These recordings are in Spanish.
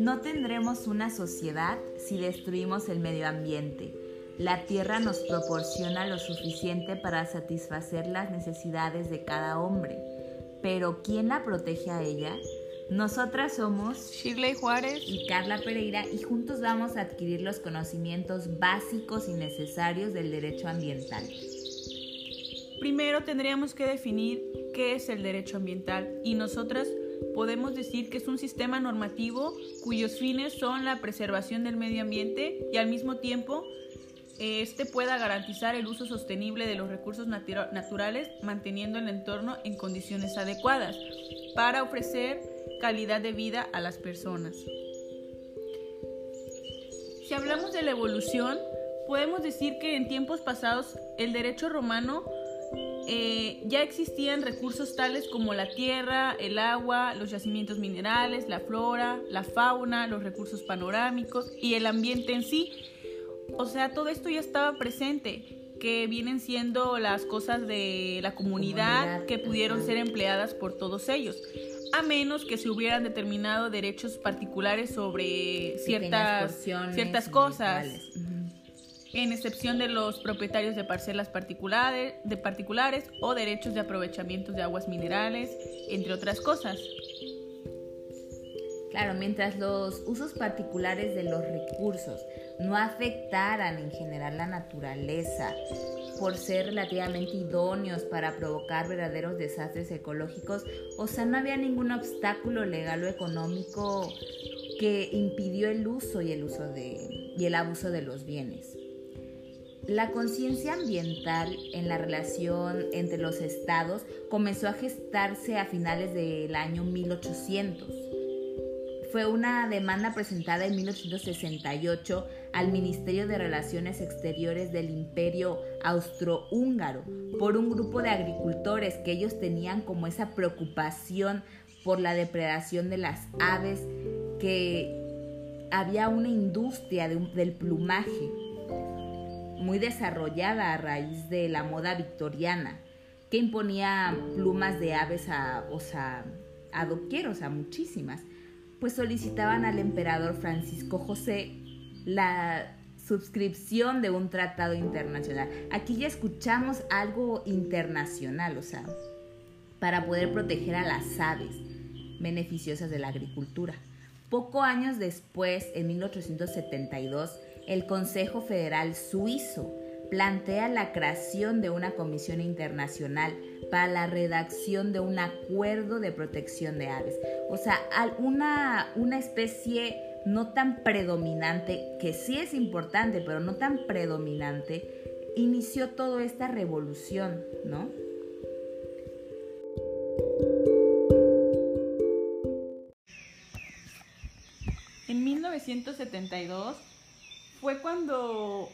No tendremos una sociedad si destruimos el medio ambiente. La tierra nos proporciona lo suficiente para satisfacer las necesidades de cada hombre, pero ¿quién la protege a ella? Nosotras somos Shirley Juárez y Carla Pereira y juntos vamos a adquirir los conocimientos básicos y necesarios del derecho ambiental. Primero tendríamos que definir qué es el derecho ambiental y nosotras podemos decir que es un sistema normativo cuyos fines son la preservación del medio ambiente y al mismo tiempo este pueda garantizar el uso sostenible de los recursos naturales manteniendo el entorno en condiciones adecuadas para ofrecer calidad de vida a las personas. Si hablamos de la evolución, podemos decir que en tiempos pasados el derecho romano eh, ya existían recursos tales como la tierra, el agua, los yacimientos minerales, la flora, la fauna, los recursos panorámicos y el ambiente en sí. O sea, todo esto ya estaba presente que vienen siendo las cosas de la comunidad, que pudieron ser empleadas por todos ellos a menos que se hubieran determinado derechos particulares sobre ciertas, ciertas cosas, en excepción de los propietarios de parcelas particulares, de particulares o derechos de aprovechamiento de aguas minerales, entre otras cosas. Claro, mientras los usos particulares de los recursos no afectaran en general la naturaleza por ser relativamente idóneos para provocar verdaderos desastres ecológicos, o sea, no había ningún obstáculo legal o económico que impidió el uso y el uso de y el abuso de los bienes. La conciencia ambiental en la relación entre los estados comenzó a gestarse a finales del año 1800 fue una demanda presentada en 1868 al Ministerio de Relaciones Exteriores del Imperio Austrohúngaro por un grupo de agricultores que ellos tenían como esa preocupación por la depredación de las aves, que había una industria del plumaje muy desarrollada a raíz de la moda victoriana, que imponía plumas de aves a, o sea, a muchísimas pues solicitaban al emperador Francisco José la suscripción de un tratado internacional. Aquí ya escuchamos algo internacional, o sea, para poder proteger a las aves beneficiosas de la agricultura. Poco años después, en 1872, el Consejo Federal Suizo plantea la creación de una comisión internacional para la redacción de un acuerdo de protección de aves. O sea, una, una especie no tan predominante, que sí es importante, pero no tan predominante, inició toda esta revolución, ¿no? En 1972 fue cuando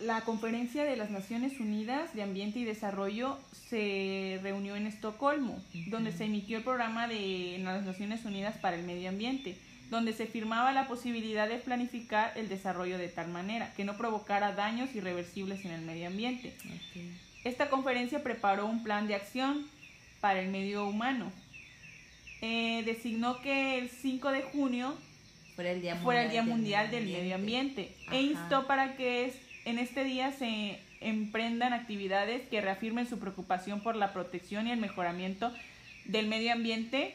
la Conferencia de las Naciones Unidas de Ambiente y Desarrollo se reunió en Estocolmo, donde se emitió el programa de las Naciones Unidas para el Medio Ambiente, donde se firmaba la posibilidad de planificar el desarrollo de tal manera que no provocara daños irreversibles en el medio ambiente. Esta conferencia preparó un plan de acción para el medio humano. Eh, designó que el 5 de junio fuera el Día Mundial, del, Medio Ambiente e instó para que en este día se emprendan actividades que reafirmen su preocupación por la protección y el mejoramiento del medio ambiente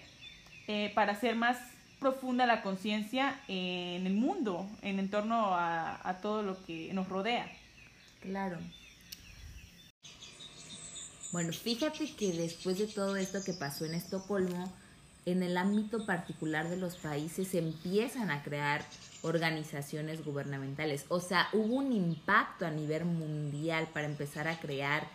eh, para hacer más profunda la conciencia en el mundo, en torno a, a todo lo que nos rodea. Claro. Bueno, fíjate que después de todo esto que pasó en Estocolmo, en el ámbito particular de los países se empiezan a crear organizaciones gubernamentales. O sea, hubo un impacto a nivel mundial para empezar a crear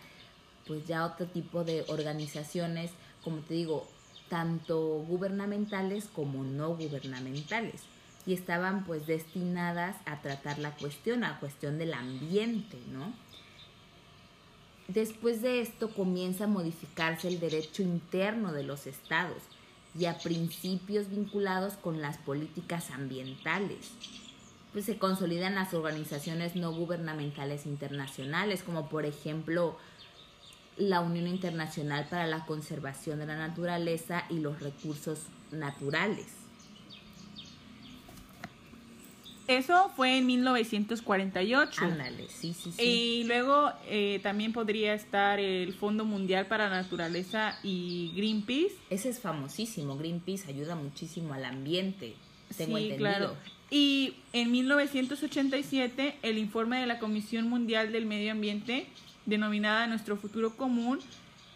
pues ya otro tipo de organizaciones, como te digo, tanto gubernamentales como no gubernamentales. Y estaban pues destinadas a tratar la cuestión, a cuestión del ambiente, ¿no? Después de esto comienza a modificarse el derecho interno de los estados y a principios vinculados con las políticas ambientales. Pues se consolidan las organizaciones no gubernamentales internacionales, como por ejemplo la Unión Internacional para la Conservación de la Naturaleza y los Recursos Naturales. Eso fue en 1948. Ándale, sí, sí, sí. Y luego eh, también podría estar el Fondo Mundial para la Naturaleza y Greenpeace. Ese es famosísimo. Greenpeace ayuda muchísimo al ambiente. Tengo sí, entendido. claro. Y en 1987, el informe de la Comisión Mundial del Medio Ambiente, denominada Nuestro Futuro Común,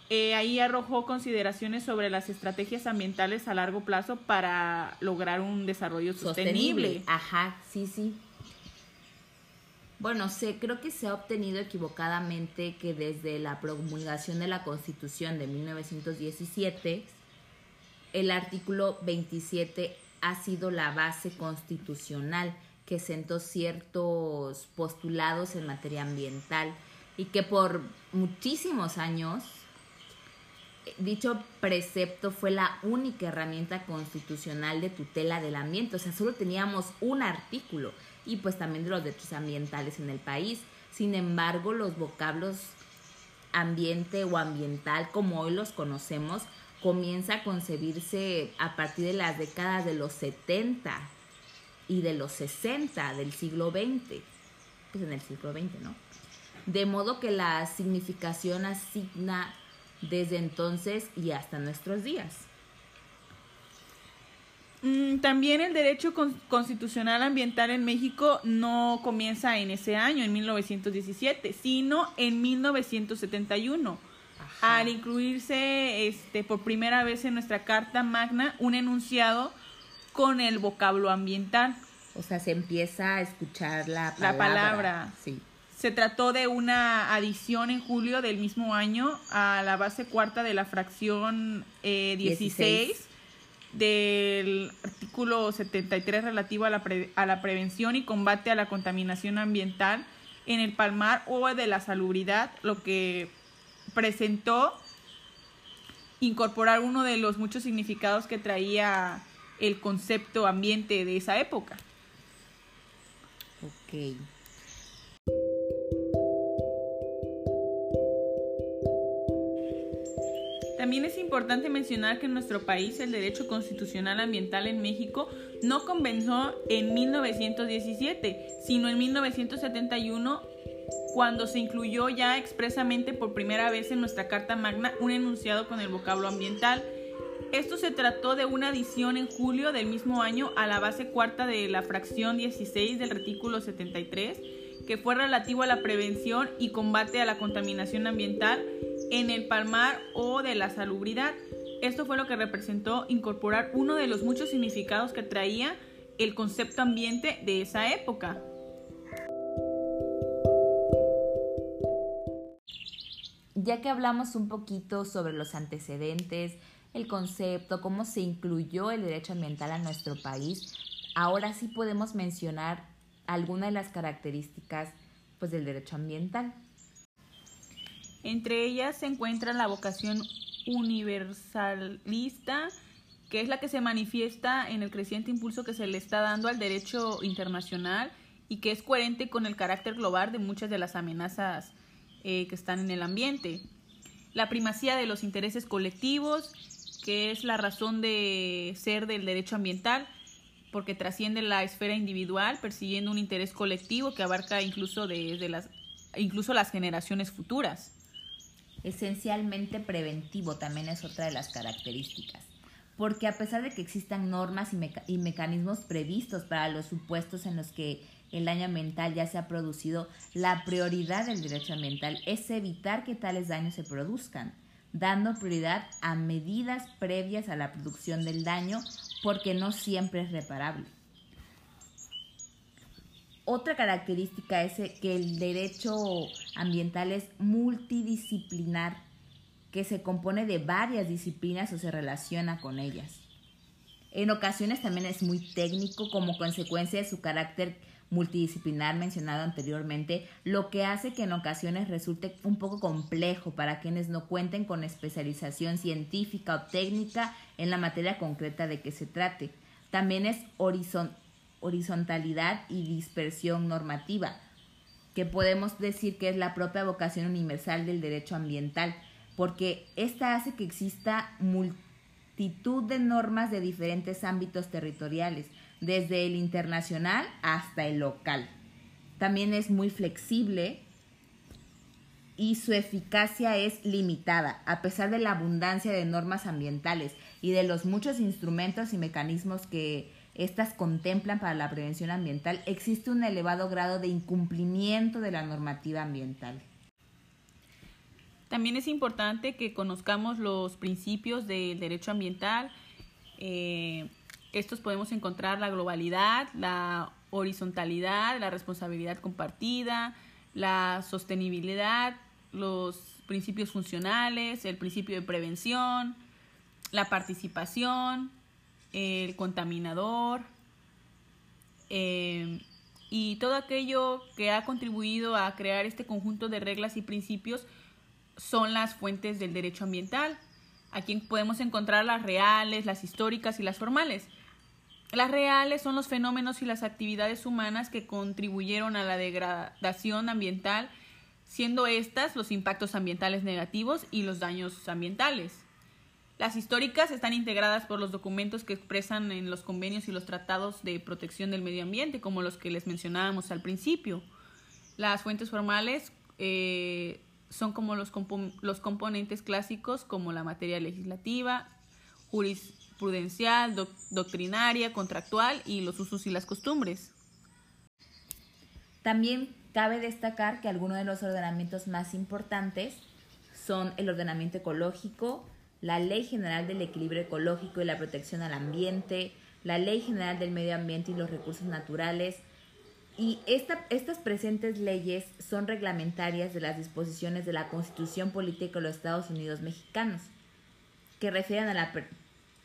eh, ahí arrojó consideraciones sobre las estrategias ambientales a largo plazo para lograr un desarrollo sostenible. Ajá, sí, sí. Bueno, sé, creo que se ha obtenido equivocadamente que desde la promulgación de la Constitución de 1917, el artículo 27 ha sido la base constitucional que sentó ciertos postulados en materia ambiental y que por muchísimos años dicho precepto fue la única herramienta constitucional de tutela del ambiente, o sea, solo teníamos un artículo y pues también de los derechos ambientales en el país. Sin embargo, los vocablos ambiente o ambiental, como hoy los conocemos, comienza a concebirse a partir de las décadas de los 70 y de los 60 del siglo XX, pues en el siglo XX, ¿no? De modo que la significación asigna desde entonces y hasta nuestros días. Mm, También el derecho con- constitucional ambiental en México no comienza en ese año, en 1917, sino en 1971, Ajá. al incluirse este, por primera vez en nuestra Carta Magna un enunciado con el vocablo ambiental. O sea, se empieza a escuchar la palabra. La palabra. Sí. Se trató de una adición en julio del mismo año a la base cuarta de la fracción eh, 16, 16. del artículo 73 relativo a la, pre- a la prevención y combate a la contaminación ambiental en el palmar o de la salubridad, lo que presentó incorporar uno de los muchos significados que traía el concepto ambiente de esa época. Ok. También es importante mencionar que en nuestro país el derecho constitucional ambiental en México no comenzó en 1917, sino en 1971, cuando se incluyó ya expresamente por primera vez en nuestra Carta Magna un enunciado con el vocablo ambiental. Esto se trató de una adición en julio del mismo año a la base cuarta de la fracción 16 del artículo 73, que fue relativo a la prevención y combate a la contaminación ambiental en el palmar o de la salubridad. Esto fue lo que representó incorporar uno de los muchos significados que traía el concepto ambiente de esa época. Ya que hablamos un poquito sobre los antecedentes, el concepto, cómo se incluyó el derecho ambiental a nuestro país, ahora sí podemos mencionar algunas de las características pues, del derecho ambiental. Entre ellas se encuentra la vocación universalista, que es la que se manifiesta en el creciente impulso que se le está dando al derecho internacional y que es coherente con el carácter global de muchas de las amenazas eh, que están en el ambiente. La primacía de los intereses colectivos, que es la razón de ser del derecho ambiental, porque trasciende la esfera individual, persiguiendo un interés colectivo que abarca incluso desde las incluso las generaciones futuras. Esencialmente preventivo también es otra de las características, porque a pesar de que existan normas y, y mecanismos previstos para los supuestos en los que el daño ambiental ya se ha producido, la prioridad del derecho ambiental es evitar que tales daños se produzcan, dando prioridad a medidas previas a la producción del daño porque no siempre es reparable. Otra característica es que el derecho ambiental es multidisciplinar, que se compone de varias disciplinas o se relaciona con ellas. En ocasiones también es muy técnico como consecuencia de su carácter multidisciplinar mencionado anteriormente, lo que hace que en ocasiones resulte un poco complejo para quienes no cuenten con especialización científica o técnica en la materia concreta de que se trate. También es horizontal horizontalidad y dispersión normativa, que podemos decir que es la propia vocación universal del derecho ambiental, porque esta hace que exista multitud de normas de diferentes ámbitos territoriales, desde el internacional hasta el local. También es muy flexible y su eficacia es limitada, a pesar de la abundancia de normas ambientales y de los muchos instrumentos y mecanismos que éstas contemplan para la prevención ambiental, existe un elevado grado de incumplimiento de la normativa ambiental. También es importante que conozcamos los principios del derecho ambiental. Eh, estos podemos encontrar la globalidad, la horizontalidad, la responsabilidad compartida, la sostenibilidad, los principios funcionales, el principio de prevención, la participación, el contaminador eh, y todo aquello que ha contribuido a crear este conjunto de reglas y principios son las fuentes del derecho ambiental. Aquí podemos encontrar las reales, las históricas y las formales. Las reales son los fenómenos y las actividades humanas que contribuyeron a la degradación ambiental, siendo estas los impactos ambientales negativos y los daños ambientales. Las históricas están integradas por los documentos que expresan en los convenios y los tratados de protección del medio ambiente, como los que les mencionábamos al principio. Las fuentes formales eh, son como los, los componentes clásicos como la materia legislativa, jurisprudencial, doctrinaria, contractual y los usos y las costumbres. También cabe destacar que algunos de los ordenamientos más importantes son el ordenamiento ecológico, la Ley General del Equilibrio Ecológico y la Protección al Ambiente, la Ley General del Medio Ambiente y los Recursos Naturales, y estas presentes leyes son reglamentarias de las disposiciones de la Constitución Política de los Estados Unidos Mexicanos, que refieren a la,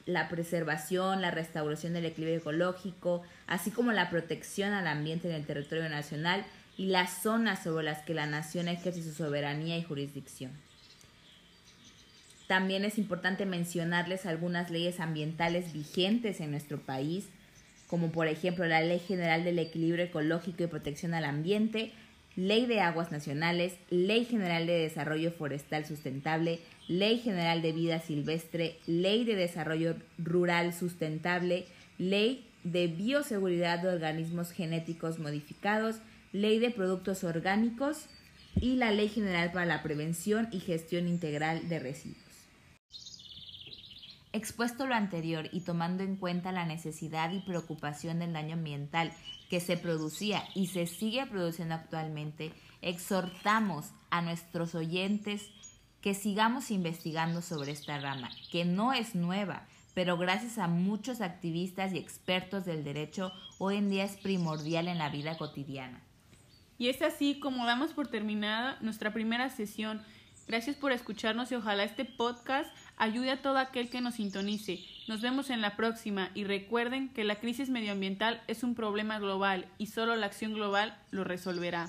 la preservación, la restauración del equilibrio ecológico, así como la protección al ambiente en el territorio nacional y las zonas sobre las que la nación ejerce su soberanía y jurisdicción. También es importante mencionarles algunas leyes ambientales vigentes en nuestro país, como por ejemplo la Ley General del Equilibrio Ecológico y Protección al Ambiente, Ley de Aguas Nacionales, Ley General de Desarrollo Forestal Sustentable, Ley General de Vida Silvestre, Ley de Desarrollo Rural Sustentable, Ley de Bioseguridad de Organismos Genéticos Modificados, Ley de Productos Orgánicos y la Ley General para la Prevención y Gestión Integral de Residuos. Expuesto lo anterior y tomando en cuenta la necesidad y preocupación del daño ambiental que se producía y se sigue produciendo actualmente, exhortamos a nuestros oyentes que sigamos investigando sobre esta rama, que no es nueva, pero gracias a muchos activistas y expertos del derecho, hoy en día es primordial en la vida cotidiana. Y es así como damos por terminada nuestra primera sesión. Gracias por escucharnos y ojalá este podcast ayude a todo aquel que nos sintonice. Nos vemos en la próxima y recuerden que la crisis medioambiental es un problema global y solo la acción global lo resolverá.